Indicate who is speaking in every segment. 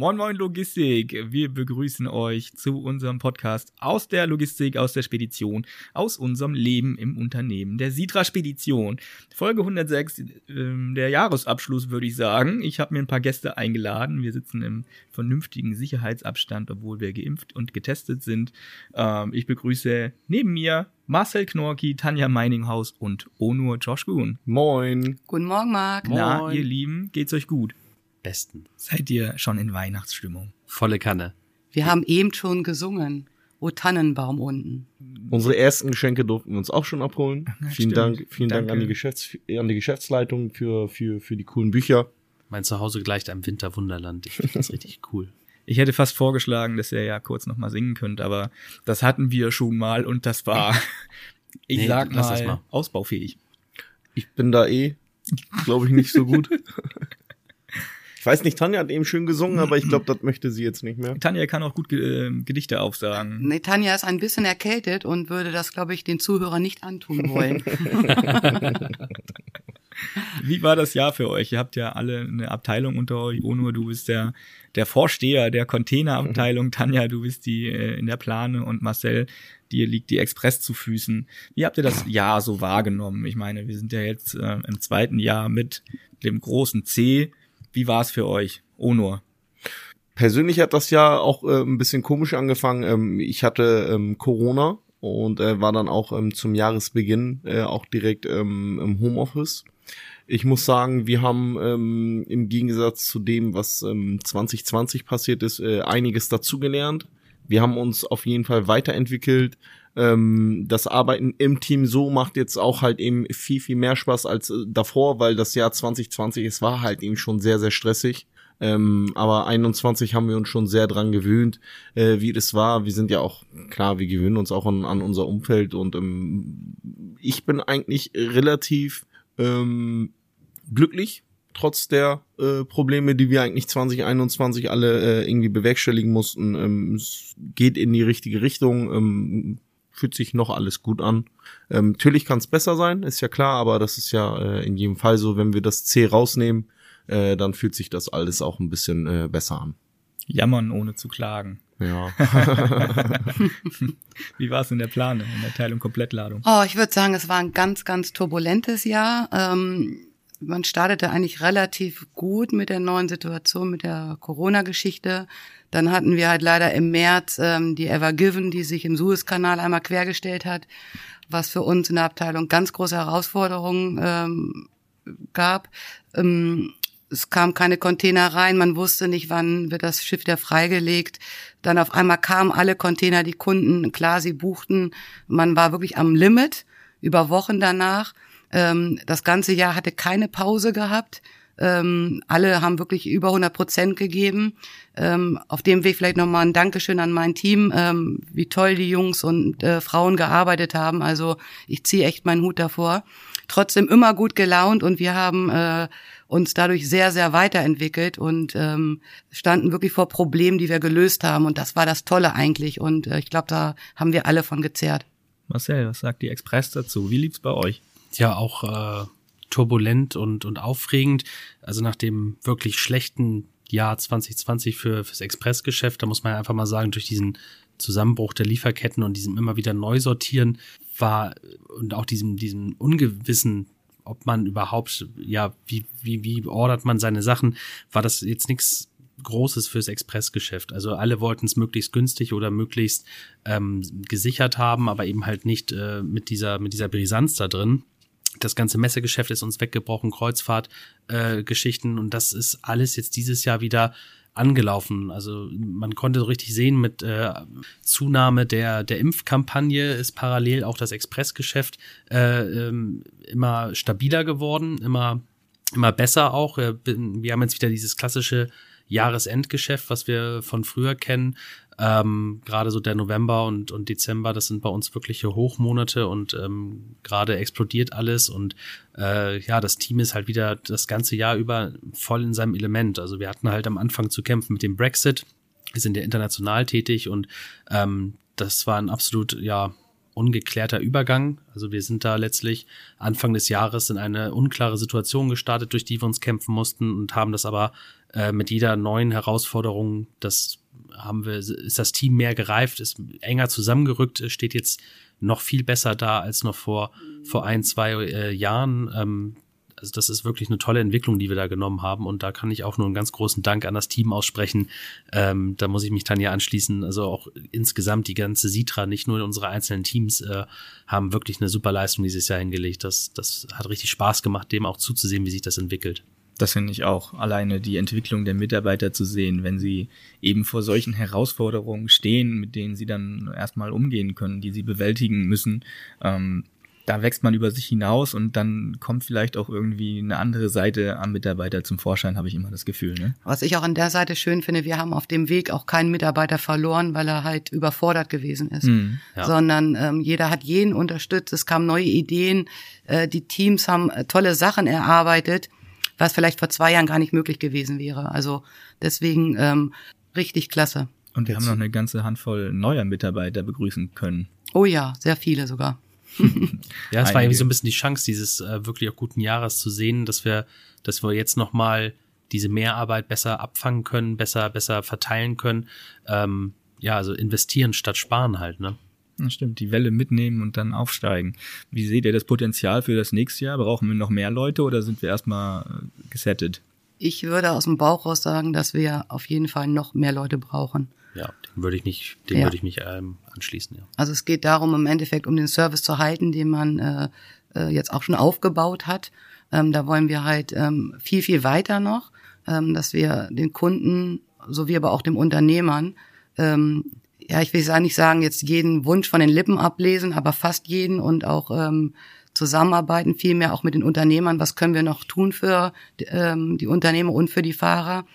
Speaker 1: Moin Moin Logistik, wir begrüßen euch zu unserem Podcast aus der Logistik, aus der Spedition, aus unserem Leben im Unternehmen der Sitra Spedition. Folge 106, äh, der Jahresabschluss würde ich sagen. Ich habe mir ein paar Gäste eingeladen. Wir sitzen im vernünftigen Sicherheitsabstand, obwohl wir geimpft und getestet sind. Ähm, ich begrüße neben mir Marcel Knorki, Tanja Meininghaus und Onur Josh Kuhn.
Speaker 2: Moin.
Speaker 3: Guten Morgen, Marc.
Speaker 1: Na,
Speaker 2: Moin.
Speaker 1: ihr Lieben, geht's euch gut?
Speaker 2: Besten.
Speaker 1: Seid ihr schon in Weihnachtsstimmung?
Speaker 2: Volle Kanne.
Speaker 3: Wir haben eben schon gesungen. O Tannenbaum unten.
Speaker 4: Unsere ersten Geschenke durften wir uns auch schon abholen.
Speaker 1: Ja,
Speaker 4: vielen
Speaker 1: stimmt.
Speaker 4: Dank, vielen Dank an
Speaker 1: Danke.
Speaker 4: die, Geschäfts an die Geschäftsleitung für, für, für die coolen Bücher.
Speaker 2: Mein Zuhause gleicht einem Winterwunderland. Ich finde das richtig cool.
Speaker 1: Ich hätte fast vorgeschlagen, dass ihr ja kurz noch mal singen könnt, aber das hatten wir schon mal und das war, ich
Speaker 2: Nee,
Speaker 1: sag mal,
Speaker 2: mal.
Speaker 1: ausbaufähig.
Speaker 4: Ich bin da eh, glaube ich, nicht so gut. ich weiß nicht, Tanja hat eben schön gesungen, aber ich glaube, das möchte sie jetzt nicht mehr.
Speaker 1: Tanja kann auch gut äh, Gedichte aufsagen.
Speaker 3: Nee, Tanja ist ein bisschen erkältet und würde das, glaube ich, den Zuhörern nicht antun wollen.
Speaker 1: Wie war das Jahr für euch? Ihr habt ja alle eine Abteilung unter euch. Onur, du bist der, der Vorsteher der Containerabteilung. Tanja, du bist die äh, in der Plane und Marcel, dir liegt die Express zu Füßen. Wie habt ihr das Jahr so wahrgenommen? Ich meine, wir sind ja jetzt äh, im zweiten Jahr mit dem großen C. Wie war es für euch, Onur?
Speaker 4: Persönlich hat das Jahr auch äh, ein bisschen komisch angefangen. Ähm, ich hatte ähm, Corona und äh, war dann auch ähm, zum Jahresbeginn äh, auch direkt ähm, im Homeoffice. Ich muss sagen, wir haben ähm, im Gegensatz zu dem, was ähm, 2020 passiert ist, äh, einiges dazugelernt. Wir haben uns auf jeden Fall weiterentwickelt. Ähm, das Arbeiten im Team so macht jetzt auch halt eben viel, viel mehr Spaß als äh, davor, weil das Jahr 2020, es war halt eben schon sehr, sehr stressig. Ähm, aber 21 haben wir uns schon sehr dran gewöhnt, äh, wie das war. Wir sind ja auch, klar, wir gewöhnen uns auch an, an unser Umfeld und ähm, ich bin eigentlich relativ ähm, glücklich, trotz der äh, Probleme, die wir eigentlich 2021 alle äh, irgendwie bewerkstelligen mussten. Ähm, es geht in die richtige Richtung, ähm, fühlt sich noch alles gut an. Ähm, natürlich kann es besser sein, ist ja klar, aber das ist ja äh, in jedem Fall so, wenn wir das C rausnehmen, äh, dann fühlt sich das alles auch ein bisschen äh, besser an.
Speaker 1: Jammern ohne zu klagen.
Speaker 4: Ja.
Speaker 1: Wie war es in der Plane, in der Teilung Komplettladung?
Speaker 3: Oh, ich würde sagen, es war ein ganz, ganz turbulentes Jahr. Ähm, man startete eigentlich relativ gut mit der neuen Situation, mit der Corona-Geschichte. Dann hatten wir halt leider im März ähm, die Ever Given, die sich im Suezkanal einmal quergestellt hat, was für uns in der Abteilung ganz große Herausforderungen ähm, gab. Ähm, es kam keine Container rein, man wusste nicht, wann wird das Schiff wieder freigelegt. Dann auf einmal kamen alle Container, die Kunden, klar, sie buchten. Man war wirklich am Limit über Wochen danach. Ähm, das ganze Jahr hatte keine Pause gehabt. Ähm, alle haben wirklich über 100 Prozent gegeben. Ähm, auf dem Weg vielleicht nochmal ein Dankeschön an mein Team, ähm, wie toll die Jungs und äh, Frauen gearbeitet haben. Also ich ziehe echt meinen Hut davor. Trotzdem immer gut gelaunt und wir haben äh, uns dadurch sehr, sehr weiterentwickelt und ähm, standen wirklich vor Problemen, die wir gelöst haben. Und das war das Tolle eigentlich. Und äh, ich glaube, da haben wir alle von gezerrt.
Speaker 1: Marcel, was sagt die Express dazu? Wie lief's bei euch?
Speaker 2: Ja, auch äh, turbulent und, und aufregend. Also nach dem wirklich schlechten Jahr 2020 für fürs Expressgeschäft, da muss man einfach mal sagen, durch diesen Zusammenbruch der Lieferketten und diesem immer wieder Neusortieren war und auch diesem, diesem ungewissen, ob man überhaupt, ja, wie, wie, wie ordert man seine Sachen, war das jetzt nichts Großes fürs Expressgeschäft. Also alle wollten es möglichst günstig oder möglichst ähm, gesichert haben, aber eben halt nicht äh, mit dieser mit dieser Brisanz da drin. Das ganze Messegeschäft ist uns weggebrochen, Kreuzfahrtgeschichten äh, und das ist alles jetzt dieses Jahr wieder angelaufen. Also man konnte so richtig sehen, mit äh, Zunahme der, der Impfkampagne ist parallel auch das Expressgeschäft äh, ähm, immer stabiler geworden, immer, immer besser auch. Wir haben jetzt wieder dieses klassische Jahresendgeschäft, was wir von früher kennen. Ähm, gerade so der November und, und Dezember, das sind bei uns wirkliche Hochmonate und ähm, gerade explodiert alles und äh, ja, das Team ist halt wieder das ganze Jahr über voll in seinem Element. Also wir hatten halt am Anfang zu kämpfen mit dem Brexit. Wir sind ja international tätig und ähm, das war ein absolut, ja, ungeklärter Übergang. Also wir sind da letztlich Anfang des Jahres in eine unklare Situation gestartet, durch die wir uns kämpfen mussten und haben das aber äh, mit jeder neuen Herausforderung, das haben wir, ist das Team mehr gereift, ist enger zusammengerückt, steht jetzt noch viel besser da als noch vor, vor ein, zwei äh, Jahren. Ähm, also das ist wirklich eine tolle Entwicklung, die wir da genommen haben. Und da kann ich auch nur einen ganz großen Dank an das Team aussprechen. Ähm, da muss ich mich Tanja anschließen. Also auch insgesamt die ganze Sitra, nicht nur unsere einzelnen Teams, äh, haben wirklich eine super Leistung dieses Jahr hingelegt. Das, das hat richtig Spaß gemacht, dem auch zuzusehen, wie sich das entwickelt.
Speaker 1: Das finde ich auch. Alleine die Entwicklung der Mitarbeiter zu sehen, wenn sie eben vor solchen Herausforderungen stehen, mit denen sie dann erstmal umgehen können, die sie bewältigen müssen. Ähm, da wächst man über sich hinaus und dann kommt vielleicht auch irgendwie eine andere Seite am Mitarbeiter zum Vorschein, habe ich immer das Gefühl. Ne?
Speaker 3: Was ich auch an der Seite schön finde, wir haben auf dem Weg auch keinen Mitarbeiter verloren, weil er halt überfordert gewesen ist, mhm, ja. sondern ähm, jeder hat jeden unterstützt, es kamen neue Ideen, äh, die Teams haben äh, tolle Sachen erarbeitet, was vielleicht vor zwei Jahren gar nicht möglich gewesen wäre. Also deswegen ähm, richtig klasse.
Speaker 1: Und wir Jetzt. haben noch eine ganze Handvoll neuer Mitarbeiter begrüßen können.
Speaker 3: Oh ja, sehr viele sogar.
Speaker 2: ja, es war irgendwie so ein bisschen die Chance, dieses äh, wirklich auch guten Jahres zu sehen, dass wir, dass wir jetzt nochmal diese Mehrarbeit besser abfangen können, besser, besser verteilen können. Ähm, ja, also investieren statt sparen halt, ne?
Speaker 1: Das stimmt, die Welle mitnehmen und dann aufsteigen. Wie seht ihr das Potenzial für das nächste Jahr? Brauchen wir noch mehr Leute oder sind wir erstmal äh, gesettet?
Speaker 3: Ich würde aus dem Bauch raus sagen, dass wir auf jeden Fall noch mehr Leute brauchen.
Speaker 2: Ja, dem würde ich nicht, dem ja. würde ich mich ähm, anschließen. Ja.
Speaker 3: Also es geht darum, im Endeffekt um den Service zu halten, den man äh, äh, jetzt auch schon aufgebaut hat. Ähm, da wollen wir halt ähm, viel, viel weiter noch, ähm, dass wir den Kunden sowie aber auch dem Unternehmern ähm, ja, ich will ja nicht sagen, jetzt jeden Wunsch von den Lippen ablesen, aber fast jeden und auch ähm, zusammenarbeiten, vielmehr auch mit den Unternehmern. Was können wir noch tun für ähm, die Unternehmer und für die Fahrer?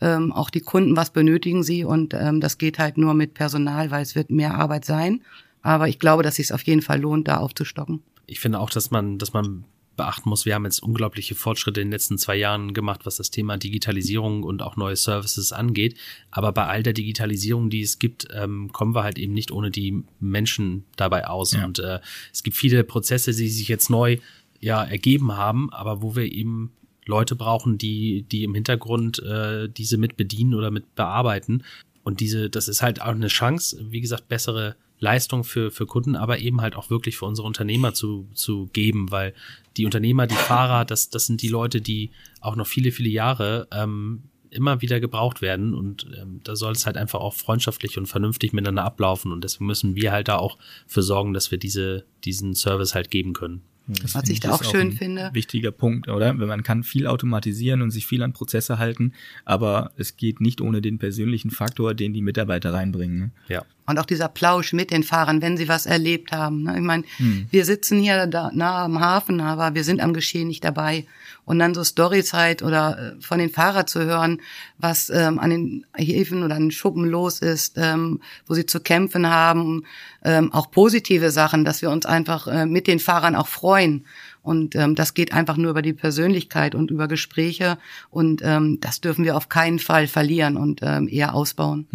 Speaker 3: Ähm, auch die Kunden, was benötigen sie? Und ähm, das geht halt nur mit Personal, weil es wird mehr Arbeit sein. Aber ich glaube, dass es sich auf jeden Fall lohnt, da aufzustocken.
Speaker 2: Ich finde auch, dass man, dass man beachten muss, wir haben jetzt unglaubliche Fortschritte in den letzten zwei Jahren gemacht, was das Thema Digitalisierung und auch neue Services angeht. Aber bei all der Digitalisierung, die es gibt, ähm, kommen wir halt eben nicht ohne die Menschen dabei aus. Ja. Und äh, es gibt viele Prozesse, die sich jetzt neu ja ergeben haben, aber wo wir eben Leute brauchen, die, die im Hintergrund äh, diese mit bedienen oder mit bearbeiten. Und diese, das ist halt auch eine Chance, wie gesagt, bessere Leistung für, für Kunden, aber eben halt auch wirklich für unsere Unternehmer zu, zu geben, weil die Unternehmer, die Fahrer, das, das sind die Leute, die auch noch viele, viele Jahre ähm, immer wieder gebraucht werden und ähm, da soll es halt einfach auch freundschaftlich und vernünftig miteinander ablaufen und deswegen müssen wir halt da auch für sorgen, dass wir diese, diesen Service halt geben können.
Speaker 3: Das Was ich da auch schön auch finde.
Speaker 1: Wichtiger Punkt, oder? Wenn man kann viel automatisieren und sich viel an Prozesse halten, aber es geht nicht ohne den persönlichen Faktor, den die Mitarbeiter reinbringen. Ne?
Speaker 3: Ja. Und auch dieser Plausch mit den Fahrern, wenn sie was erlebt haben. Ne? Ich meine, hm. wir sitzen hier da nah am Hafen, aber wir sind am Geschehen nicht dabei. Und dann so Stories halt oder äh, von den Fahrern zu hören, was ähm, an den Häfen oder an den Schuppen los ist, ähm, wo sie zu kämpfen haben. Ähm, auch positive Sachen, dass wir uns einfach äh, mit den Fahrern auch freuen. Und ähm, das geht einfach nur über die Persönlichkeit und über Gespräche. Und ähm, das dürfen wir auf keinen Fall verlieren und ähm, eher ausbauen.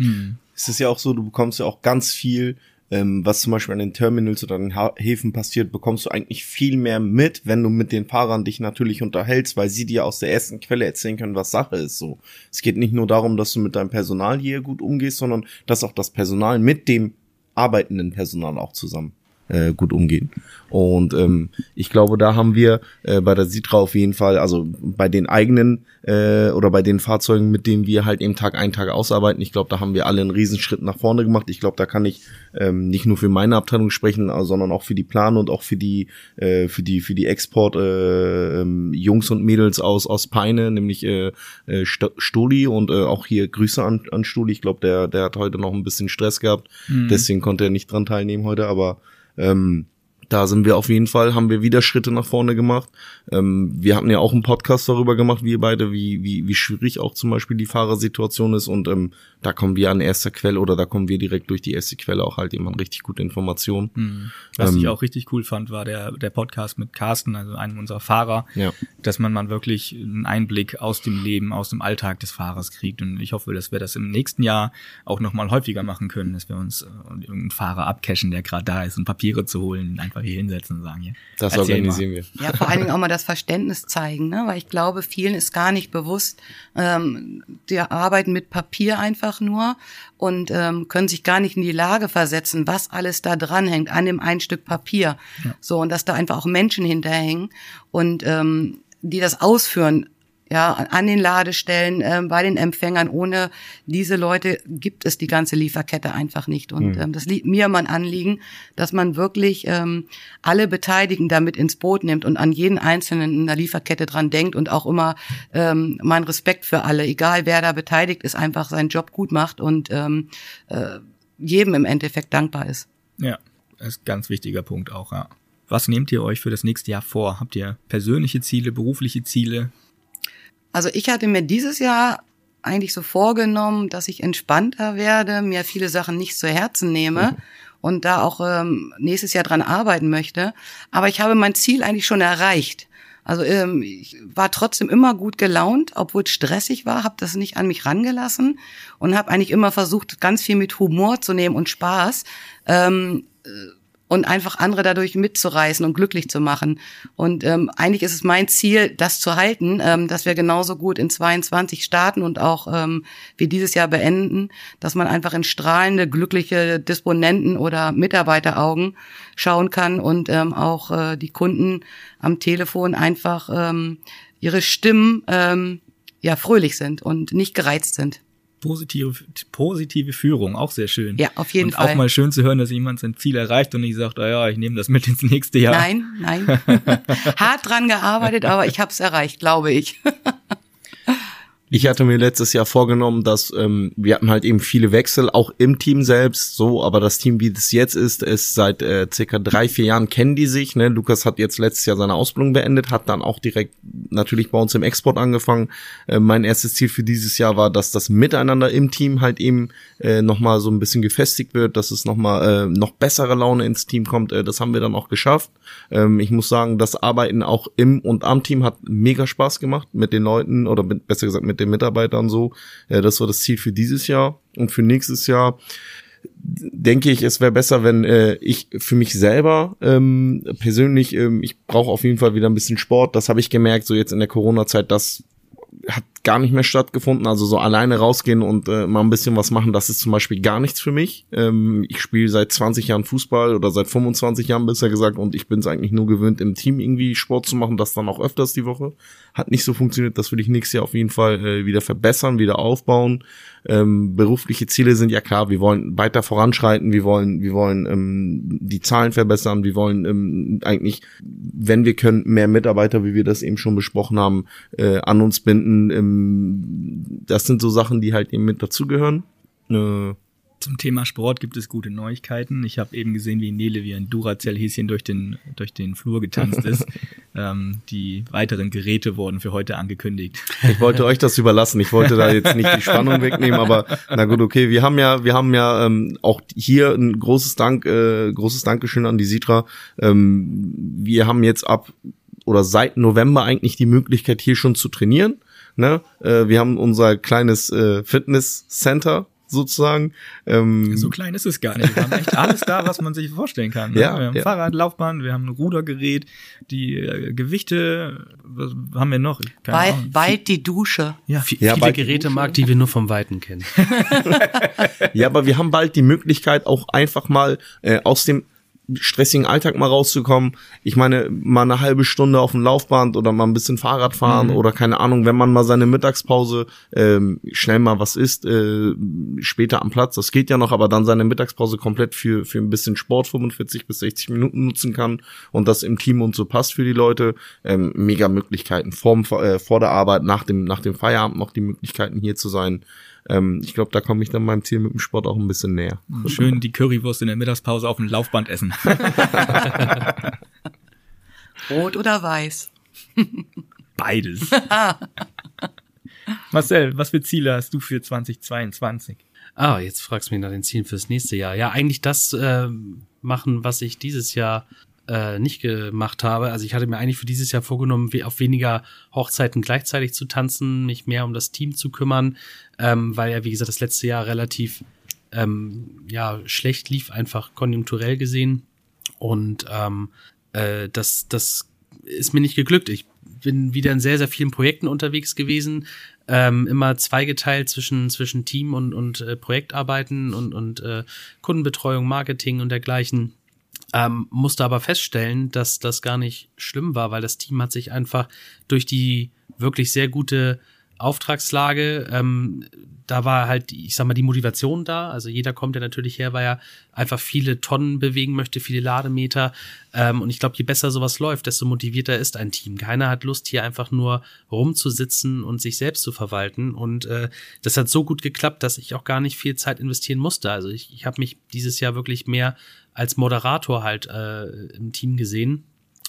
Speaker 4: Hm es ist ja auch so, du bekommst ja auch ganz viel, ähm, was zum Beispiel an den Terminals oder an den Häfen passiert, bekommst du eigentlich viel mehr mit, wenn du mit den Fahrern dich natürlich unterhältst, weil sie dir aus der ersten Quelle erzählen können, was Sache ist. So, es geht nicht nur darum, dass du mit deinem Personal hier gut umgehst, sondern dass auch das Personal mit dem arbeitenden Personal auch zusammen äh, gut umgehen. Und ähm, ich glaube, da haben wir äh, bei der Sitra auf jeden Fall, also bei den eigenen äh, oder bei den Fahrzeugen, mit denen wir halt eben Tag ein, Tag ausarbeiten, ich glaube, da haben wir alle einen Riesenschritt nach vorne gemacht. Ich glaube, da kann ich ähm, nicht nur für meine Abteilung sprechen, sondern auch für die Plan und auch für die äh, für die für die Export äh, ähm, Jungs und Mädels aus aus Peine, nämlich äh, äh, Stoli und äh, auch hier Grüße an, an Stoli. Ich glaube, der der hat heute noch ein bisschen Stress gehabt, mhm. deswegen konnte er nicht dran teilnehmen heute, aber ähm, da sind wir auf jeden Fall, haben wir wieder Schritte nach vorne gemacht. Ähm, wir hatten ja auch einen Podcast darüber gemacht, wir beide, wie, wie, wie schwierig auch zum Beispiel die Fahrersituation ist. Und ähm, da kommen wir an erster Quelle oder da kommen wir direkt durch die erste Quelle auch halt an richtig gute Informationen. Mhm.
Speaker 1: Was ähm, ich auch richtig cool fand, war der, der Podcast mit Carsten, also einem unserer Fahrer, ja. dass man mal wirklich einen Einblick aus dem Leben, aus dem Alltag des Fahrers kriegt. Und ich hoffe, dass wir das im nächsten Jahr auch nochmal häufiger machen können, dass wir uns äh, irgendeinen Fahrer abcashen, der gerade da ist, und Papiere zu holen, einfach hier hinsetzen und sagen, hier.
Speaker 4: Das organisieren mal. wir.
Speaker 3: Ja, vor allen Dingen auch mal das Verständnis zeigen, ne? weil ich glaube, vielen ist gar nicht bewusst, ähm, die arbeiten mit Papier einfach nur und ähm, können sich gar nicht in die Lage versetzen, was alles da dranhängt an dem ein Stück Papier. Ja. So und dass da einfach auch Menschen hinterhängen und ähm, die das ausführen, ja, an den Ladestellen, äh, bei den Empfängern. Ohne diese Leute gibt es die ganze Lieferkette einfach nicht. Und mhm. ähm, das liegt mir mein Anliegen, dass man wirklich ähm, alle Beteiligten damit ins Boot nimmt und an jeden Einzelnen in der Lieferkette dran denkt und auch immer ähm, mein Respekt für alle, egal wer da beteiligt ist, einfach seinen Job gut macht und ähm, äh, jedem im Endeffekt dankbar ist.
Speaker 1: Ja, das ist ein ganz wichtiger Punkt auch, ja. Was nehmt ihr euch für das nächste Jahr vor? Habt ihr persönliche Ziele, berufliche Ziele?
Speaker 3: Also ich hatte mir dieses Jahr eigentlich so vorgenommen, dass ich entspannter werde, mir viele Sachen nicht zu Herzen nehme mhm. und da auch ähm, nächstes Jahr dran arbeiten möchte. Aber ich habe mein Ziel eigentlich schon erreicht. Also ähm, ich war trotzdem immer gut gelaunt, obwohl es stressig war, habe das nicht an mich rangelassen und habe eigentlich immer versucht, ganz viel mit Humor zu nehmen und Spaß. Ähm, äh, und einfach andere dadurch mitzureißen und glücklich zu machen. Und ähm, eigentlich ist es mein Ziel, das zu halten, ähm, dass wir genauso gut in 22 starten und auch ähm, wie dieses Jahr beenden, dass man einfach in strahlende, glückliche Disponenten oder Mitarbeiteraugen schauen kann und ähm, auch äh, die Kunden am Telefon einfach ähm, ihre Stimmen ähm, ja fröhlich sind und nicht gereizt sind
Speaker 1: positive, positive Führung, auch sehr schön.
Speaker 3: Ja, auf jeden
Speaker 1: und
Speaker 3: Fall.
Speaker 1: Auch mal schön zu hören, dass jemand sein Ziel erreicht und nicht sagt, oh ja, ich nehme das mit ins nächste Jahr.
Speaker 3: Nein, nein. Hart dran gearbeitet, aber ich habe es erreicht, glaube ich.
Speaker 4: Ich hatte mir letztes Jahr vorgenommen, dass ähm, wir hatten halt eben viele Wechsel, auch im Team selbst, so, aber das Team, wie es jetzt ist, ist seit äh, circa drei, vier Jahren kennen die sich. Ne? Lukas hat jetzt letztes Jahr seine Ausbildung beendet, hat dann auch direkt natürlich bei uns im Export angefangen. Äh, mein erstes Ziel für dieses Jahr war, dass das Miteinander im Team halt eben äh, nochmal so ein bisschen gefestigt wird, dass es nochmal äh, noch bessere Laune ins Team kommt. Äh, das haben wir dann auch geschafft. Ähm, ich muss sagen, das Arbeiten auch im und am Team hat mega Spaß gemacht mit den Leuten oder mit, besser gesagt mit den Mitarbeitern so. Äh, das war das Ziel für dieses Jahr und für nächstes Jahr denke ich, es wäre besser, wenn äh, ich für mich selber ähm, persönlich, ähm, ich brauche auf jeden Fall wieder ein bisschen Sport. Das habe ich gemerkt, so jetzt in der Corona-Zeit, das hat gar nicht mehr stattgefunden. Also so alleine rausgehen und äh, mal ein bisschen was machen, das ist zum Beispiel gar nichts für mich. Ähm, ich spiele seit 20 Jahren Fußball oder seit 25 Jahren besser gesagt und ich bin es eigentlich nur gewöhnt, im Team irgendwie Sport zu machen, das dann auch öfters die Woche. Hat nicht so funktioniert, das will ich nächstes Jahr auf jeden Fall äh, wieder verbessern, wieder aufbauen. Ähm, berufliche Ziele sind ja klar, wir wollen weiter voranschreiten, wir wollen, wir wollen ähm, die Zahlen verbessern, wir wollen ähm, eigentlich, wenn wir können, mehr Mitarbeiter, wie wir das eben schon besprochen haben, äh, an uns binden. Ähm, das sind so Sachen, die halt eben mit dazugehören. Äh,
Speaker 1: zum Thema Sport gibt es gute Neuigkeiten. Ich habe eben gesehen, wie Nele wie ein Duracell-Häschen durch den, durch den Flur getanzt ist. ähm, die weiteren Geräte wurden für heute angekündigt.
Speaker 4: Ich wollte euch das überlassen. Ich wollte da jetzt nicht die Spannung wegnehmen, aber na gut, okay. Wir haben ja, wir haben ja ähm, auch hier ein großes Dank, äh, großes Dankeschön an die Sitra. Ähm, wir haben jetzt ab oder seit November eigentlich die Möglichkeit, hier schon zu trainieren. Ne? Äh, wir haben unser kleines äh, Fitness Center sozusagen. Ähm,
Speaker 1: so klein ist es gar nicht. Wir haben echt alles da, was man sich vorstellen kann. Ne? Ja, wir haben ja. Fahrrad, Laufbahn, wir haben ein Rudergerät, die äh, Gewichte, was haben wir noch?
Speaker 3: Bald, bald die Dusche.
Speaker 2: Ja, ja viele Gerätemarkt, die wir nur vom Weiten kennen.
Speaker 4: ja, aber wir haben bald die Möglichkeit, auch einfach mal äh, aus dem stressigen Alltag mal rauszukommen. Ich meine, mal eine halbe Stunde auf dem Laufband oder mal ein bisschen Fahrrad fahren mhm. oder keine Ahnung, wenn man mal seine Mittagspause ähm, schnell mal was isst, äh, später am Platz, das geht ja noch, aber dann seine Mittagspause komplett für, für ein bisschen Sport 45 bis 60 Minuten nutzen kann und das im Team und so passt für die Leute. Ähm, mega Möglichkeiten. Vor, äh, vor der Arbeit, nach dem, nach dem Feierabend noch die Möglichkeiten hier zu sein ähm, ich glaube, da komme ich dann meinem Ziel mit dem Sport auch ein bisschen näher.
Speaker 1: Schön die Currywurst in der Mittagspause auf dem Laufband essen.
Speaker 3: Rot oder weiß?
Speaker 1: Beides. Marcel, was für Ziele hast du für 2022?
Speaker 2: Ah, jetzt fragst du mich nach den Zielen fürs nächste Jahr. Ja, eigentlich das äh, machen, was ich dieses Jahr äh, nicht gemacht habe. Also ich hatte mir eigentlich für dieses Jahr vorgenommen, auf weniger Hochzeiten gleichzeitig zu tanzen, mich mehr um das Team zu kümmern, ähm, weil ja, wie gesagt, das letzte Jahr relativ ähm, ja, schlecht lief, einfach konjunkturell gesehen. Und ähm, äh, das, das ist mir nicht geglückt. Ich bin wieder in sehr, sehr vielen Projekten unterwegs gewesen, ähm, immer zweigeteilt zwischen, zwischen Team und, und äh, Projektarbeiten und, und äh, Kundenbetreuung, Marketing und dergleichen. Ähm, musste aber feststellen, dass das gar nicht schlimm war, weil das Team hat sich einfach durch die wirklich sehr gute Auftragslage, ähm, da war halt, ich sag mal, die Motivation da. Also jeder kommt ja natürlich her, weil er einfach viele Tonnen bewegen möchte, viele Lademeter. Ähm, und ich glaube, je besser sowas läuft, desto motivierter ist ein Team. Keiner hat Lust, hier einfach nur rumzusitzen und sich selbst zu verwalten. Und äh, das hat so gut geklappt, dass ich auch gar nicht viel Zeit investieren musste. Also ich, ich habe mich dieses Jahr wirklich mehr als Moderator halt äh, im Team gesehen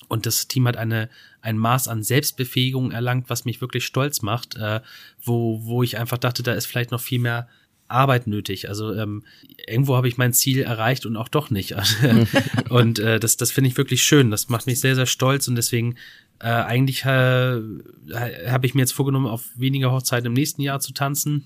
Speaker 2: und das Team hat eine, ein Maß an Selbstbefähigung erlangt, was mich wirklich stolz macht, äh, wo, wo ich einfach dachte, da ist vielleicht noch viel mehr Arbeit nötig. Also ähm, irgendwo habe ich mein Ziel erreicht und auch doch nicht. und äh, das, das finde ich wirklich schön. Das macht mich sehr, sehr stolz und deswegen äh, eigentlich äh, habe ich mir jetzt vorgenommen, auf weniger Hochzeiten im nächsten Jahr zu tanzen.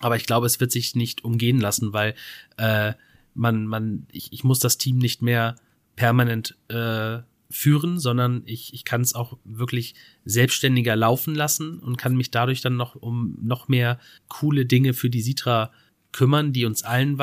Speaker 2: Aber ich glaube, es wird sich nicht umgehen lassen, weil äh, man, man, ich, ich muss das Team nicht mehr permanent äh, führen, sondern ich, ich kann es auch wirklich selbstständiger laufen lassen und kann mich dadurch dann noch um noch mehr coole Dinge für die Sitra kümmern, die uns allen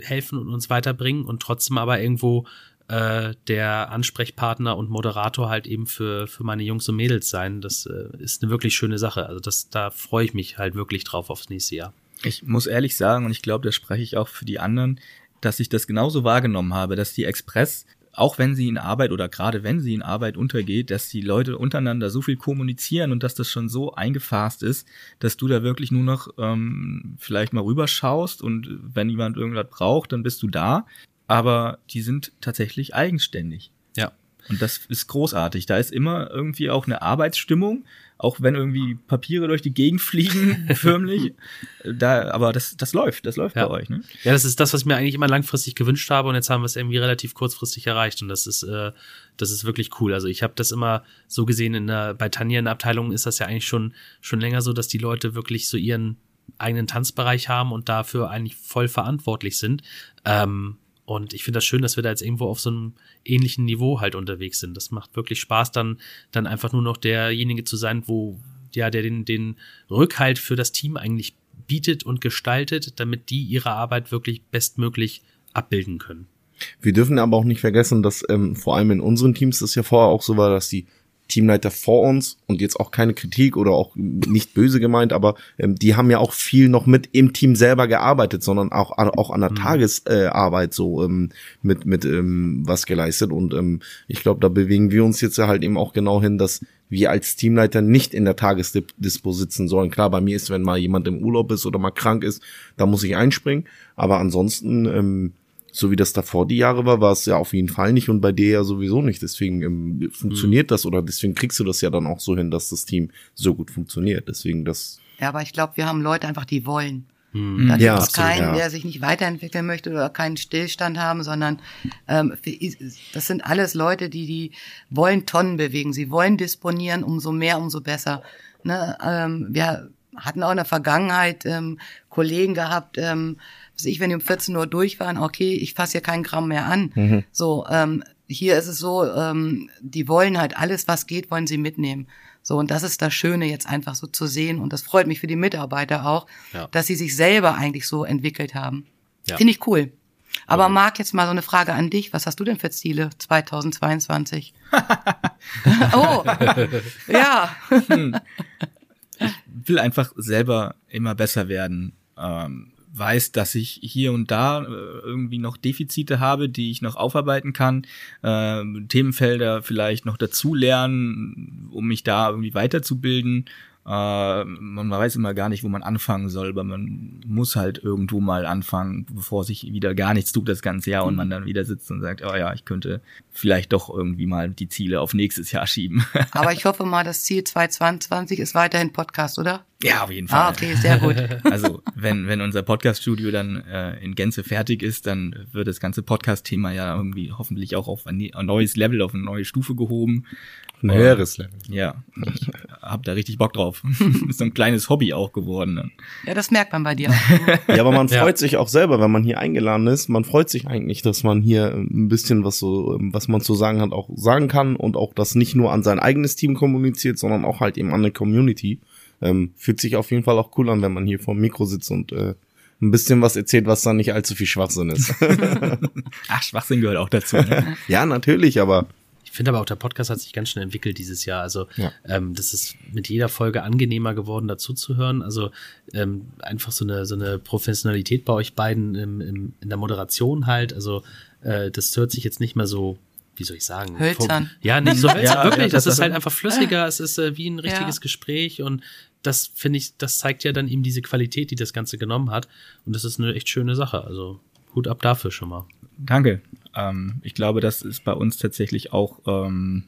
Speaker 2: helfen und uns weiterbringen und trotzdem aber irgendwo äh, der Ansprechpartner und Moderator halt eben für, für meine Jungs und Mädels sein. Das äh, ist eine wirklich schöne Sache. Also das, da freue ich mich halt wirklich drauf aufs nächste Jahr.
Speaker 1: Ich muss ehrlich sagen, und ich glaube, da spreche ich auch für die anderen, dass ich das genauso wahrgenommen habe, dass die Express auch wenn sie in Arbeit oder gerade wenn sie in Arbeit untergeht, dass die Leute untereinander so viel kommunizieren und dass das schon so eingefasst ist, dass du da wirklich nur noch ähm, vielleicht mal rüberschaust und wenn jemand irgendwas braucht, dann bist du da. Aber die sind tatsächlich eigenständig.
Speaker 2: Ja.
Speaker 1: Und das ist großartig. Da ist immer irgendwie auch eine Arbeitsstimmung auch wenn irgendwie Papiere durch die Gegend fliegen, förmlich. Da, aber das, das läuft, das läuft
Speaker 2: ja.
Speaker 1: bei euch, ne?
Speaker 2: Ja, das ist das, was ich mir eigentlich immer langfristig gewünscht habe und jetzt haben wir es irgendwie relativ kurzfristig erreicht und das ist, äh, das ist wirklich cool. Also ich habe das immer so gesehen in der, bei Tanja in der Abteilung ist das ja eigentlich schon, schon länger so, dass die Leute wirklich so ihren eigenen Tanzbereich haben und dafür eigentlich voll verantwortlich sind. Ähm, und ich finde das schön, dass wir da jetzt irgendwo auf so einem ähnlichen Niveau halt unterwegs sind. Das macht wirklich Spaß, dann, dann einfach nur noch derjenige zu sein, wo, ja, der den, den Rückhalt für das Team eigentlich bietet und gestaltet, damit die ihre Arbeit wirklich bestmöglich abbilden können.
Speaker 4: Wir dürfen aber auch nicht vergessen, dass ähm, vor allem in unseren Teams das ja vorher auch so war, dass die Teamleiter vor uns und jetzt auch keine Kritik oder auch nicht böse gemeint, aber ähm, die haben ja auch viel noch mit im Team selber gearbeitet, sondern auch auch an der mhm. Tagesarbeit äh, so ähm, mit mit ähm, was geleistet und ähm, ich glaube, da bewegen wir uns jetzt ja halt eben auch genau hin, dass wir als Teamleiter nicht in der Tagesdispo sitzen sollen. Klar, bei mir ist, wenn mal jemand im Urlaub ist oder mal krank ist, da muss ich einspringen, aber ansonsten ähm, so wie das davor die Jahre war, war es ja auf jeden Fall nicht und bei dir ja sowieso nicht. Deswegen ähm, funktioniert mhm. das oder deswegen kriegst du das ja dann auch so hin, dass das Team so gut funktioniert. Deswegen das.
Speaker 3: Ja, aber ich glaube, wir haben Leute einfach, die wollen. Mhm. Da gibt ja, es keinen, ja. der sich nicht weiterentwickeln möchte oder keinen Stillstand haben, sondern ähm, das sind alles Leute, die die wollen Tonnen bewegen. Sie wollen disponieren, umso mehr, umso besser. Ne? Ähm, wir hatten auch in der Vergangenheit ähm, Kollegen gehabt, ähm, was ich, wenn die um 14 Uhr durch waren, okay, ich fasse hier keinen Gramm mehr an. Mhm. So, ähm, hier ist es so, ähm, die wollen halt alles, was geht, wollen sie mitnehmen. So, und das ist das Schöne jetzt einfach so zu sehen. Und das freut mich für die Mitarbeiter auch, ja. dass sie sich selber eigentlich so entwickelt haben. Ja. Finde ich cool. Aber mhm. Marc, jetzt mal so eine Frage an dich. Was hast du denn für Ziele 2022? oh, ja.
Speaker 1: Hm. Ich will einfach selber immer besser werden. Ähm, weiß, dass ich hier und da äh, irgendwie noch Defizite habe, die ich noch aufarbeiten kann, äh, Themenfelder vielleicht noch dazu lernen, um mich da irgendwie weiterzubilden. Äh, man weiß immer gar nicht, wo man anfangen soll, aber man muss halt irgendwo mal anfangen, bevor sich wieder gar nichts tut das ganze Jahr und man dann wieder sitzt und sagt, oh ja, ich könnte vielleicht doch irgendwie mal die Ziele auf nächstes Jahr schieben.
Speaker 3: aber ich hoffe mal, das Ziel 2022 ist weiterhin Podcast, oder?
Speaker 1: Ja, auf jeden Fall.
Speaker 3: Ah, okay, sehr gut.
Speaker 1: Also, wenn, wenn unser Podcast-Studio dann äh, in Gänze fertig ist, dann wird das ganze Podcast-Thema ja irgendwie hoffentlich auch auf ein, ein neues Level, auf eine neue Stufe gehoben.
Speaker 4: Ein höheres Level.
Speaker 1: Ja, ich hab da richtig Bock drauf. ist so ein kleines Hobby auch geworden. Ne?
Speaker 3: Ja, das merkt man bei dir auch.
Speaker 4: Ja, aber man
Speaker 2: Ja.
Speaker 4: freut sich auch selber, wenn man hier eingeladen ist. Man freut sich eigentlich, dass man hier ein bisschen was so, was man zu sagen hat, auch sagen kann und auch das nicht nur an sein eigenes Team kommuniziert, sondern auch halt eben an eine Community. Ähm, fühlt sich auf jeden Fall auch cool an, wenn man hier vor dem Mikro sitzt und äh, ein bisschen was erzählt, was dann nicht allzu viel Schwachsinn ist.
Speaker 1: Ach, Schwachsinn gehört auch dazu. Ne?
Speaker 4: ja, natürlich, aber
Speaker 2: Ich finde aber auch, der Podcast hat sich ganz schnell entwickelt dieses Jahr. Also
Speaker 4: Ja.
Speaker 2: ähm, das ist mit jeder Folge angenehmer geworden, dazu zu hören. Also ähm, einfach so eine, so eine Professionalität bei euch beiden im, im, in der Moderation halt. Also äh, das hört sich jetzt nicht mehr so, wie soll ich sagen?
Speaker 3: Hölzern.
Speaker 2: Ja, nicht so hölzern,
Speaker 1: Ja,
Speaker 2: wirklich.
Speaker 1: ja,
Speaker 2: das,
Speaker 1: das-
Speaker 2: ist halt einfach flüssiger. Es ist äh, wie ein richtiges
Speaker 3: Ja.
Speaker 2: Gespräch und das finde ich, das zeigt ja dann eben diese Qualität, die das Ganze genommen hat. Und das ist eine echt schöne Sache. Also Hut ab dafür schon mal.
Speaker 1: Danke. Ähm, ich glaube, das ist bei uns tatsächlich auch, ähm,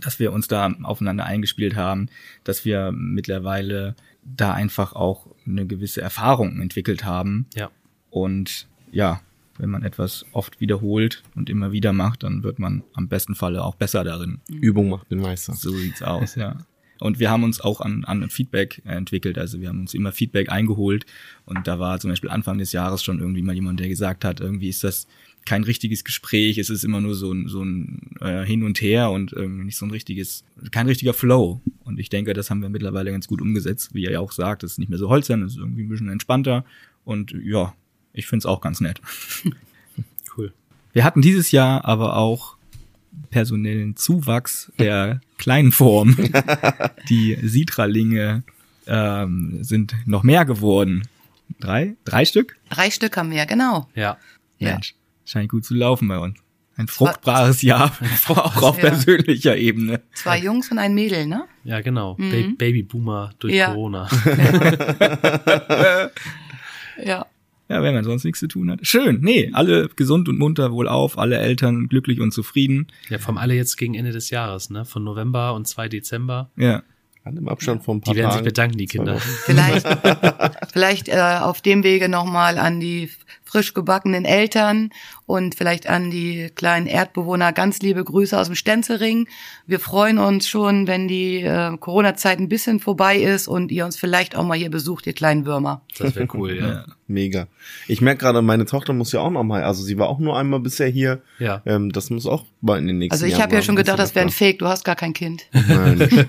Speaker 1: dass wir uns da aufeinander eingespielt haben, dass wir mittlerweile da einfach auch eine gewisse Erfahrung entwickelt haben.
Speaker 2: Ja.
Speaker 1: Und ja, wenn man etwas oft wiederholt und immer wieder macht, dann wird man am besten Falle auch besser darin.
Speaker 4: Übung macht den Meister.
Speaker 1: So sieht's aus, ja. Und wir haben uns auch an, an Feedback entwickelt. Also wir haben uns immer Feedback eingeholt. Und da war zum Beispiel Anfang des Jahres schon irgendwie mal jemand, der gesagt hat, irgendwie ist das kein richtiges Gespräch, es ist immer nur so ein, so ein äh, Hin und Her und irgendwie nicht so ein richtiges, kein richtiger Flow. Und ich denke, das haben wir mittlerweile ganz gut umgesetzt, wie ihr ja auch sagt, es ist nicht mehr so holzern, es ist irgendwie ein bisschen entspannter. Und ja, ich find's auch ganz nett.
Speaker 2: Cool.
Speaker 1: Wir hatten dieses Jahr aber auch personellen Zuwachs der kleinen Form. Die Sidralinge ähm, sind noch mehr geworden. Drei? Drei Stück?
Speaker 3: Drei Stück haben wir, genau.
Speaker 2: Ja.
Speaker 3: Ja.
Speaker 1: Mensch, scheint gut zu laufen bei uns. Ein fruchtbares Jahr, auch auf
Speaker 3: Ja.
Speaker 1: persönlicher Ebene.
Speaker 3: Zwei Jungs und ein Mädel, ne?
Speaker 2: Ja, genau. Ba Babyboomer durch
Speaker 3: Ja.
Speaker 2: Corona.
Speaker 3: Ja.
Speaker 1: Ja, wenn man sonst nichts zu tun hat. Schön. Nee, alle gesund und munter wohlauf, alle Eltern glücklich und zufrieden.
Speaker 2: Ja, vom alle jetzt gegen Ende des Jahres, ne? Von November und 2 Dezember.
Speaker 1: Ja.
Speaker 4: An dem Abstand von ein paar
Speaker 2: Die werden sich bedanken, die Kinder.
Speaker 3: Vielleicht, vielleicht äh, auf dem Wege nochmal an die frisch gebackenen Eltern und vielleicht an die kleinen Erdbewohner ganz liebe Grüße aus dem Stenzering. Wir freuen uns schon, wenn die äh, Corona-Zeit ein bisschen vorbei ist und ihr uns vielleicht auch mal hier besucht, ihr kleinen Würmer.
Speaker 2: Das wäre cool, ja.
Speaker 4: Mega. Ich merke gerade, meine Tochter muss ja auch noch mal, also sie war auch nur einmal bisher hier.
Speaker 2: Ja.
Speaker 4: Ähm, das muss auch bald in den nächsten
Speaker 3: Also ich
Speaker 4: Jahren
Speaker 3: habe ja schon gedacht, das wäre ein. Fake. Du hast gar kein Kind.
Speaker 4: Nein.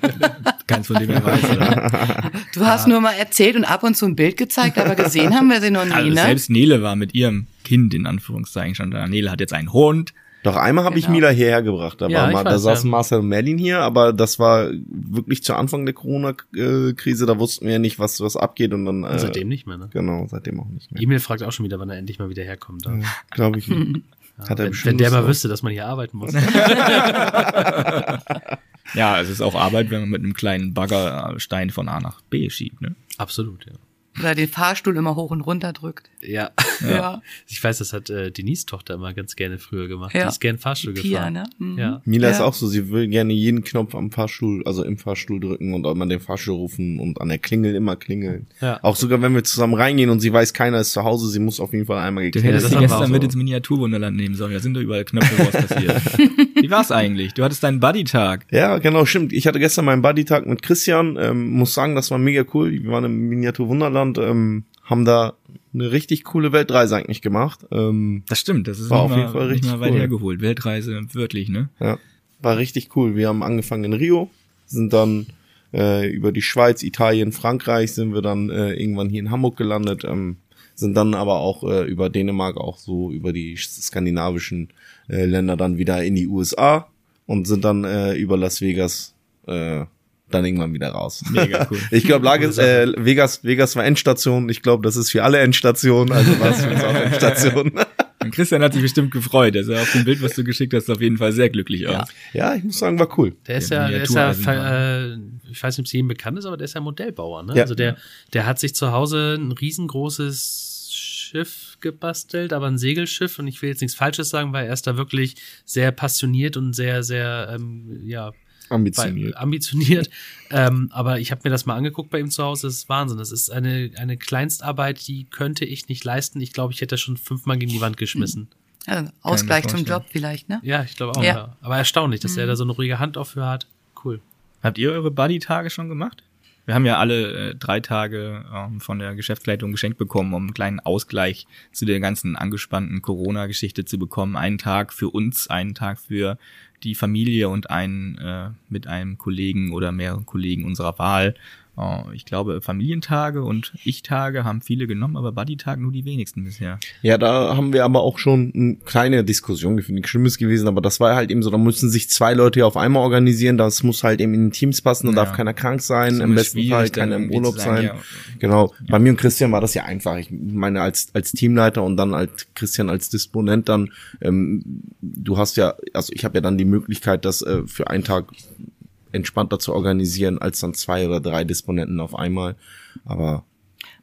Speaker 1: Keins von dem er weiß, oder?
Speaker 3: Du hast nur mal erzählt und ab und zu ein Bild gezeigt, aber gesehen haben wir sie noch nie,
Speaker 1: Also
Speaker 3: ne?
Speaker 1: selbst Nele war mit ihrem Kind in Anführungszeichen schon da. Nele hat jetzt einen Hund.
Speaker 4: Doch einmal habe ich
Speaker 3: Genau.
Speaker 4: Mila hierher gebracht. Da,
Speaker 2: Ja,
Speaker 4: war
Speaker 2: ich
Speaker 4: mal, da
Speaker 2: weiß,
Speaker 4: saßen
Speaker 2: ja.
Speaker 4: Marcel und Merlin hier, aber das war wirklich zu Anfang der Corona-Krise. Da wussten wir ja nicht, was, was abgeht und dann.
Speaker 2: Und
Speaker 4: Äh,
Speaker 2: seitdem nicht mehr, ne?
Speaker 4: Genau, seitdem auch nicht mehr.
Speaker 2: Emil fragt auch schon wieder, wann er endlich mal wieder herkommt. Da.
Speaker 4: Glaube ich. nicht. Hat er
Speaker 2: wenn, wenn der mal wüsste, dass man hier arbeiten muss.
Speaker 1: Ja, es ist auch Arbeit, wenn man mit einem kleinen Bagger Stein von A nach B schiebt. Ne?
Speaker 2: Absolut, ja.
Speaker 3: Oder den Fahrstuhl immer hoch und runter drückt.
Speaker 2: Ja.
Speaker 3: Ja.
Speaker 2: Ich weiß, das hat äh, Denise Tochter immer ganz gerne früher gemacht.
Speaker 3: Ja.
Speaker 2: Die ist gern Fahrstuhl
Speaker 3: Pia,
Speaker 2: gefahren.
Speaker 3: ne? Mhm.
Speaker 2: Ja.
Speaker 4: Mila ist
Speaker 3: Ja.
Speaker 4: auch so, sie will gerne jeden Knopf am Fahrstuhl, also im Fahrstuhl drücken und immer den Fahrstuhl rufen und an der Klingel immer klingeln.
Speaker 2: Ja.
Speaker 4: Auch sogar wenn wir zusammen reingehen und sie weiß, keiner ist zu Hause, sie muss auf jeden Fall einmal
Speaker 1: Du
Speaker 4: geklingelt
Speaker 1: hättest
Speaker 2: das
Speaker 1: die
Speaker 2: haben wir
Speaker 1: gestern
Speaker 2: auch
Speaker 1: mit
Speaker 2: so.
Speaker 1: ins Miniaturwunderland nehmen sollen. Da sind doch überall Knöpfe, was passiert. Wie war's eigentlich? Du hattest deinen Buddy-Tag.
Speaker 4: Ja, genau, stimmt. Ich hatte gestern meinen Buddy-Tag mit Christian, ähm, muss sagen, das war mega cool. Wir waren im Miniatur-Wunderland, ähm, haben da eine richtig coole Weltreise eigentlich gemacht. Ähm,
Speaker 1: Das stimmt, das ist
Speaker 4: War auf jeden
Speaker 1: mal,
Speaker 4: Fall richtig
Speaker 1: mal weit
Speaker 4: cool.
Speaker 1: hergeholt. Weltreise, wörtlich, ne?
Speaker 4: ja, war richtig cool. Wir haben angefangen in Rio, sind dann äh, über die Schweiz, Italien, Frankreich, sind wir dann äh, irgendwann hier in Hamburg gelandet, ähm, sind dann aber auch äh, über Dänemark, auch so über die skandinavischen äh, Länder dann wieder in die USA und sind dann äh, über Las Vegas äh, dann irgendwann wieder raus.
Speaker 1: Mega cool.
Speaker 4: Ich glaube, äh, Vegas, Vegas war Endstation. Ich glaube, das ist für alle Endstation. Also war es für uns auch Endstation.
Speaker 1: Und Christian hat sich bestimmt gefreut. Er sah auf dem Bild, was du geschickt hast, auf jeden Fall sehr glücklich aus.
Speaker 4: ja, ich muss sagen, war cool.
Speaker 2: Der ist ja, der ist ja, äh, ich weiß nicht, ob es jedem bekannt ist, aber der ist ja Modellbauer, ne?
Speaker 4: Ja.
Speaker 2: Also der, der hat sich zu Hause ein riesengroßes Schiff gebastelt, aber ein Segelschiff und ich will jetzt nichts Falsches sagen, weil er ist da wirklich sehr passioniert und sehr, sehr, ähm, ja,
Speaker 4: Ambitioniert.
Speaker 2: Bei, ambitioniert. ähm, aber ich habe mir das mal angeguckt bei ihm zu Hause. Das ist Wahnsinn. Das ist eine, eine Kleinstarbeit, die könnte ich nicht leisten. Ich glaube, ich hätte schon fünfmal gegen die Wand geschmissen.
Speaker 3: Ja, Ausgleich zum Job vielleicht, ne?
Speaker 2: Ja, ich glaube auch.
Speaker 3: Ja.
Speaker 2: Ja. Aber erstaunlich, dass er da so eine ruhige Hand dafür hat. Cool.
Speaker 1: Habt ihr eure Buddy-Tage schon gemacht? Wir haben ja alle äh, drei Tage ähm, von der Geschäftsleitung geschenkt bekommen, um einen kleinen Ausgleich zu der ganzen angespannten Corona-Geschichte zu bekommen. Einen Tag für uns, einen Tag für die Familie und einen äh, mit einem Kollegen oder mehreren Kollegen unserer Wahl. Äh, ich glaube, Familientage und Ich-Tage haben viele genommen, aber Buddy-Tag nur die wenigsten bisher.
Speaker 4: Ja, da haben wir aber auch schon eine kleine Diskussion geführt. Nichts Schlimmes gewesen, aber das war halt eben so, da müssen sich zwei Leute auf einmal organisieren, das muss halt eben in den Teams passen, da
Speaker 1: Ja.
Speaker 4: darf keiner krank sein, im besten Fall keiner im Urlaub
Speaker 1: sagen,
Speaker 4: sein.
Speaker 1: ja,
Speaker 4: Genau. Bei mir und Christian war das ja einfach. Ich meine, als, als Teamleiter und dann als Christian als Disponent dann, ähm, du hast ja, also ich habe ja dann die Möglichkeit, das äh, für einen Tag entspannter zu organisieren, als dann zwei oder drei Disponenten auf einmal. Aber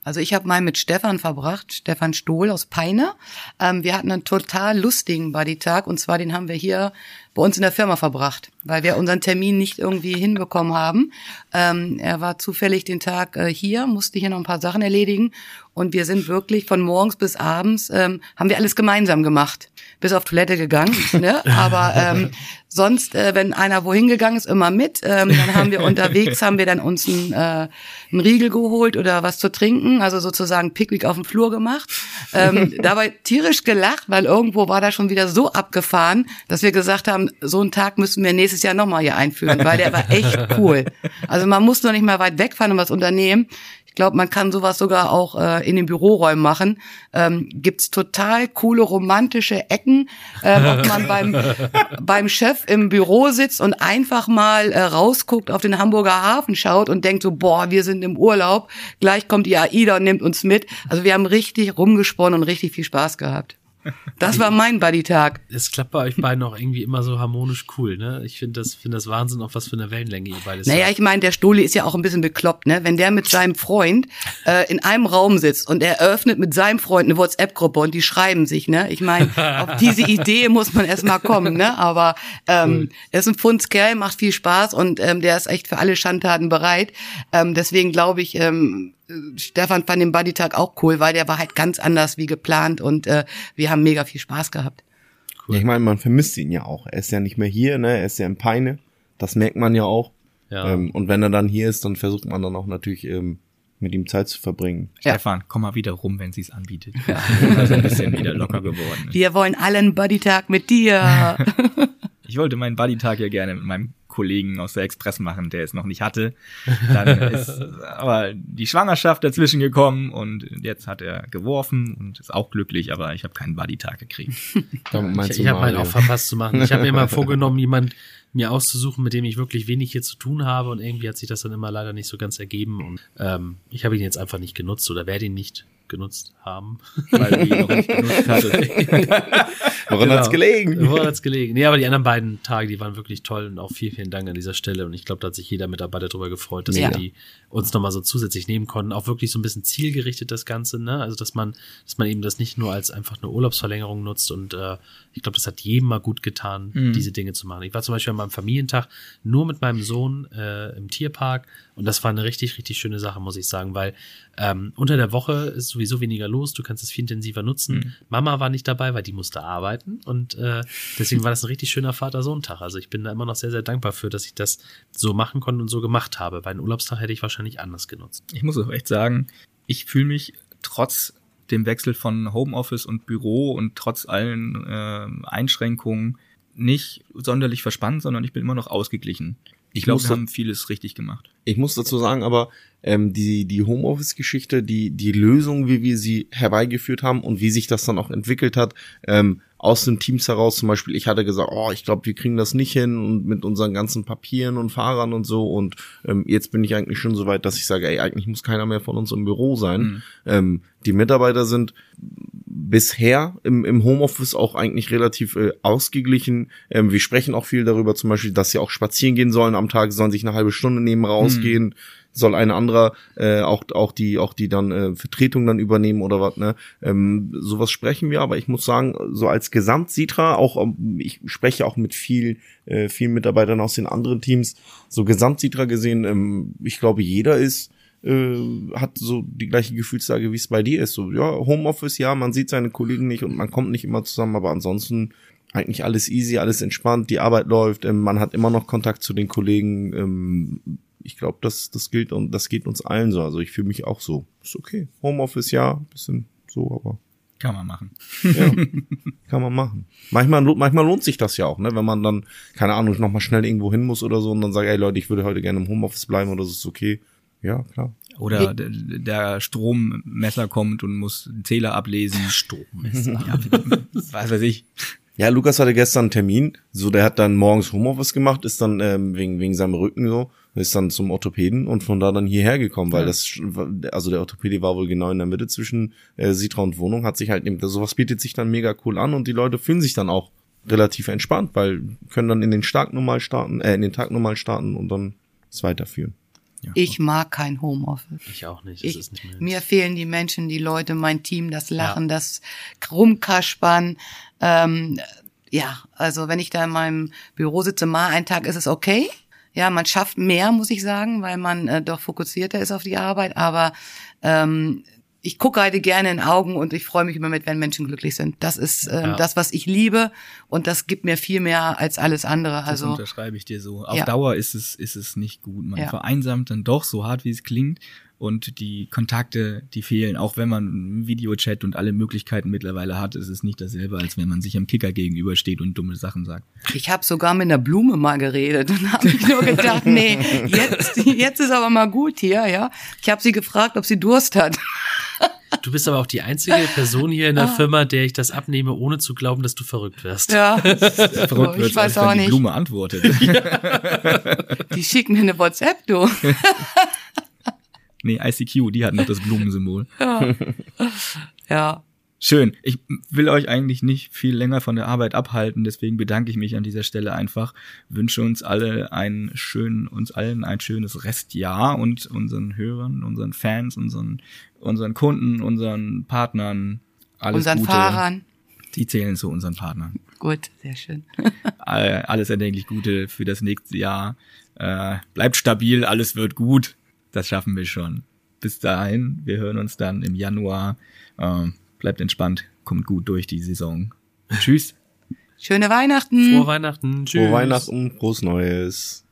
Speaker 3: Also ich habe mal mit Stefan verbracht, Stefan Stohl aus Peine. Ähm, wir hatten einen total lustigen Buddy-Tag und zwar den haben wir hier bei uns in der Firma verbracht, weil wir unseren Termin nicht irgendwie hinbekommen haben. Ähm, er war zufällig den Tag äh, hier, musste hier noch ein paar Sachen erledigen und wir sind wirklich von morgens bis abends, ähm, haben wir alles gemeinsam gemacht. Bis auf Toilette gegangen, ne? aber ähm, sonst, äh, wenn einer wohin gegangen ist, immer mit. Ähm, dann haben wir unterwegs, haben wir dann uns einen, äh, einen Riegel geholt oder was zu trinken, also sozusagen Picknick auf dem Flur gemacht. Ähm, dabei tierisch gelacht, weil irgendwo war da schon wieder so abgefahren, dass wir gesagt haben, so einen Tag müssen wir nächstes Jahr nochmal hier einführen, weil der war echt cool. Also man muss noch nicht mal weit wegfahren und was unternehmen. Ich glaube, man kann sowas sogar auch äh, in den Büroräumen machen. Ähm, gibt's total coole romantische Ecken, ähm, ob man beim beim Chef im Büro sitzt und einfach mal äh, rausguckt, auf den Hamburger Hafen schaut und denkt so, boah, wir sind im Urlaub, gleich kommt die AIDA und nimmt uns mit. Also wir haben richtig rumgesponnen und richtig viel Spaß gehabt. Das war mein Buddy-Tag.
Speaker 2: Es klappt bei euch beiden auch irgendwie immer so harmonisch cool, ne? Ich finde das, finde das Wahnsinn, auf was für eine Wellenlänge ihr beide seid.
Speaker 3: Naja, ich meine, der Stoli ist ja auch ein bisschen bekloppt, ne? Wenn der mit seinem Freund äh, in einem Raum sitzt und er öffnet mit seinem Freund eine WhatsApp-Gruppe und die schreiben sich, ne? Ich meine, auf diese Idee muss man erstmal kommen, ne? Aber ähm, er ist ein Fundskerl, macht viel Spaß und ähm, der ist echt für alle Schandtaten bereit. Ähm, deswegen glaube ich, ähm, Stefan fand den Buddy-Tag auch cool, weil der war halt ganz anders wie geplant und äh, wir haben mega viel Spaß gehabt.
Speaker 4: Ja, ich meine, man vermisst ihn ja auch. Er ist ja nicht mehr hier, ne? Er ist ja in Peine. Das merkt man ja auch.
Speaker 2: Ja.
Speaker 4: Ähm, und wenn er dann hier ist, dann versucht man dann auch natürlich ähm, mit ihm Zeit zu verbringen.
Speaker 3: Ja.
Speaker 1: Stefan, komm mal wieder rum, wenn sie es anbietet. Ja. Also ein bisschen wieder locker geworden. ist.
Speaker 3: Wir wollen alle einen Buddy-Tag mit dir.
Speaker 1: Ich wollte meinen Buddy-Tag ja gerne mit meinem Kollegen aus der Express machen, der es noch nicht hatte. Dann ist aber die Schwangerschaft dazwischen gekommen und jetzt hat er geworfen und ist auch glücklich, aber ich habe keinen Buddy-Tag gekriegt.
Speaker 2: Ich, ich habe meinen auch verpasst zu machen. Ich habe mir mal vorgenommen, jemand mir auszusuchen, mit dem ich wirklich wenig hier zu tun habe und irgendwie hat sich das dann immer leider nicht so ganz ergeben und ähm, ich habe ihn jetzt einfach nicht genutzt oder werde ihn nicht genutzt haben.
Speaker 1: Weil ihn noch nicht genutzt hattest.
Speaker 4: Woran hat's gelegen?
Speaker 2: Woran hat's gelegen? Nee, aber die anderen beiden Tage, die waren wirklich toll und auch vielen, vielen Dank an dieser Stelle. Und ich glaube, da hat sich jeder Mitarbeiter darüber gefreut, dass
Speaker 3: Ja.
Speaker 2: wir die uns nochmal so zusätzlich nehmen konnten. Auch wirklich so ein bisschen zielgerichtet das Ganze, ne? Also, dass man, dass man eben das nicht nur als einfach eine Urlaubsverlängerung nutzt und äh, ich glaube, das hat jedem mal gut getan,
Speaker 1: Mhm.
Speaker 2: diese Dinge zu machen. Ich war zum Beispiel an meinem Familientag nur mit meinem Sohn äh, im Tierpark und das war eine richtig, richtig schöne Sache, muss ich sagen, weil ähm, unter der Woche ist sowieso weniger los, du kannst es viel intensiver nutzen.
Speaker 1: Mhm.
Speaker 2: Mama war nicht dabei, weil die musste arbeiten und äh, deswegen war das ein richtig schöner Vater-Sohn-Tag. Also ich bin da immer noch sehr, sehr dankbar für, dass ich das so machen konnte und so gemacht habe, weil einen Urlaubstag hätte ich wahrscheinlich anders genutzt.
Speaker 1: Ich muss auch echt sagen, ich fühle mich trotz dem Wechsel von Homeoffice und Büro und trotz allen äh, Einschränkungen nicht sonderlich verspannt, sondern ich bin immer noch ausgeglichen. Ich glaube, wir haben vieles richtig gemacht.
Speaker 4: Ich muss dazu sagen, aber ähm, die, die Homeoffice-Geschichte, die, die Lösung, wie wir sie herbeigeführt haben und wie sich das dann auch entwickelt hat, ähm, aus den Teams heraus, zum Beispiel, ich hatte gesagt, oh, ich glaube, wir kriegen das nicht hin und mit unseren ganzen Papieren und Fahrern und so und ähm, jetzt bin ich eigentlich schon so weit, dass ich sage, ey, eigentlich muss keiner mehr von uns im Büro sein.
Speaker 1: Mhm.
Speaker 4: Ähm, die Mitarbeiter sind bisher im, im Homeoffice auch eigentlich relativ äh, ausgeglichen. Ähm, wir sprechen auch viel darüber, zum Beispiel, dass sie auch spazieren gehen sollen am Tag, sollen sich eine halbe Stunde nehmen rausgehen. Soll ein anderer äh, auch auch die auch die dann äh, Vertretung dann übernehmen oder was ne ähm, sowas sprechen wir aber ich muss sagen so als Gesamt Sitra auch ähm, ich spreche auch mit viel äh, vielen Mitarbeitern aus den anderen Teams so Gesamt Sitra gesehen ähm, ich glaube jeder ist äh, hat so die gleiche Gefühlslage, wie es bei dir ist. So, ja, Homeoffice, ja, man sieht seine Kollegen nicht und man kommt nicht immer zusammen, aber ansonsten eigentlich alles easy, alles entspannt, die Arbeit läuft, ähm, man hat immer noch Kontakt zu den Kollegen. Ähm, ich glaube, das, das gilt und das geht uns allen so. Also ich fühle mich auch so. Ist okay. Homeoffice, ja, bisschen so, aber
Speaker 1: Kann man machen.
Speaker 4: ja, kann man machen. Manchmal, manchmal lohnt sich das ja auch, ne? Wenn man dann, keine Ahnung, noch mal schnell irgendwo hin muss oder so und dann sagt, ey Leute, ich würde heute gerne im Homeoffice bleiben oder so, ist okay. Ja, klar.
Speaker 1: Oder der, der Strommesser kommt und muss einen Zähler ablesen.
Speaker 2: Strommesser.
Speaker 1: Ja, was weiß ich.
Speaker 4: Ja, Lukas hatte gestern einen Termin, so der hat dann morgens Homeoffice gemacht, ist dann ähm, wegen wegen seinem Rücken so, ist dann zum Orthopäden und von da dann hierher gekommen, weil
Speaker 1: Ja.
Speaker 4: das also der Orthopäde war wohl genau in der Mitte zwischen äh, Sitra und Wohnung, hat sich halt eben sowas bietet sich dann mega cool an und die Leute fühlen sich dann auch relativ entspannt, weil können dann in den Tag normal starten, äh, in den Tag normal starten und dann es weiterführen.
Speaker 1: Ja.
Speaker 3: Ich mag kein Homeoffice.
Speaker 2: Ich auch nicht.
Speaker 3: Ich,
Speaker 2: ist nicht mehr.
Speaker 3: mir fehlen die Menschen, die Leute, mein Team, das Lachen, das Rumkaspern. Ähm, ja, also wenn ich da in meinem Büro sitze, mal einen Tag ist es okay. Ja, man schafft mehr, muss ich sagen, weil man äh, doch fokussierter ist auf die Arbeit. Aber ähm, ich gucke halt gerne in Augen und ich freue mich immer mit, wenn Menschen glücklich sind. Das ist ähm,
Speaker 2: Ja.
Speaker 3: das, was ich liebe und das gibt mir viel mehr als alles andere.
Speaker 1: Das
Speaker 3: Also
Speaker 1: unterschreibe ich dir so. Auf
Speaker 3: Ja.
Speaker 1: Dauer ist es, ist es nicht gut. Man
Speaker 3: Ja.
Speaker 1: vereinsamt dann doch, so hart wie es klingt. Und die Kontakte, die fehlen. Auch wenn man Videochat und alle Möglichkeiten mittlerweile hat, ist es nicht dasselbe, als wenn man sich am Kicker gegenübersteht und dumme Sachen sagt.
Speaker 3: Ich habe sogar mit einer Blume mal geredet und habe ich nur gedacht, nee, jetzt, jetzt ist aber mal gut hier, ja. Ich habe sie gefragt, ob sie Durst hat.
Speaker 2: Du bist aber auch die einzige Person hier in der Firma, der ich das abnehme, ohne zu glauben, dass du verrückt wirst.
Speaker 3: Ja,
Speaker 1: Verrückt
Speaker 3: ich
Speaker 1: wird's,
Speaker 3: weiß
Speaker 1: wenn
Speaker 3: auch
Speaker 1: die
Speaker 3: nicht.
Speaker 1: Blume antwortet.
Speaker 3: Die schicken mir eine WhatsApp, du.
Speaker 1: Nee, ICQ, die hat noch das Blumensymbol.
Speaker 3: Ja,
Speaker 1: Schön. Ich will euch eigentlich nicht viel länger von der Arbeit abhalten, deswegen bedanke ich mich an dieser Stelle einfach. Wünsche uns alle einen schönen, uns allen ein schönes Restjahr und unseren Hörern, unseren Fans, unseren, unseren Kunden, unseren Partnern alles
Speaker 3: unseren
Speaker 1: Gute.
Speaker 3: Fahrern.
Speaker 1: Die zählen zu unseren Partnern.
Speaker 3: Gut, sehr schön.
Speaker 1: All- Alles erdenklich Gute für das nächste Jahr. Äh, bleibt stabil, alles wird gut das schaffen wir schon. Bis dahin, wir hören uns dann im Januar. Ähm, bleibt entspannt, kommt gut durch die Saison. Tschüss.
Speaker 3: Schöne Weihnachten.
Speaker 2: Frohe Weihnachten. Tschüss.
Speaker 4: Frohe Weihnachten, frohes Neues.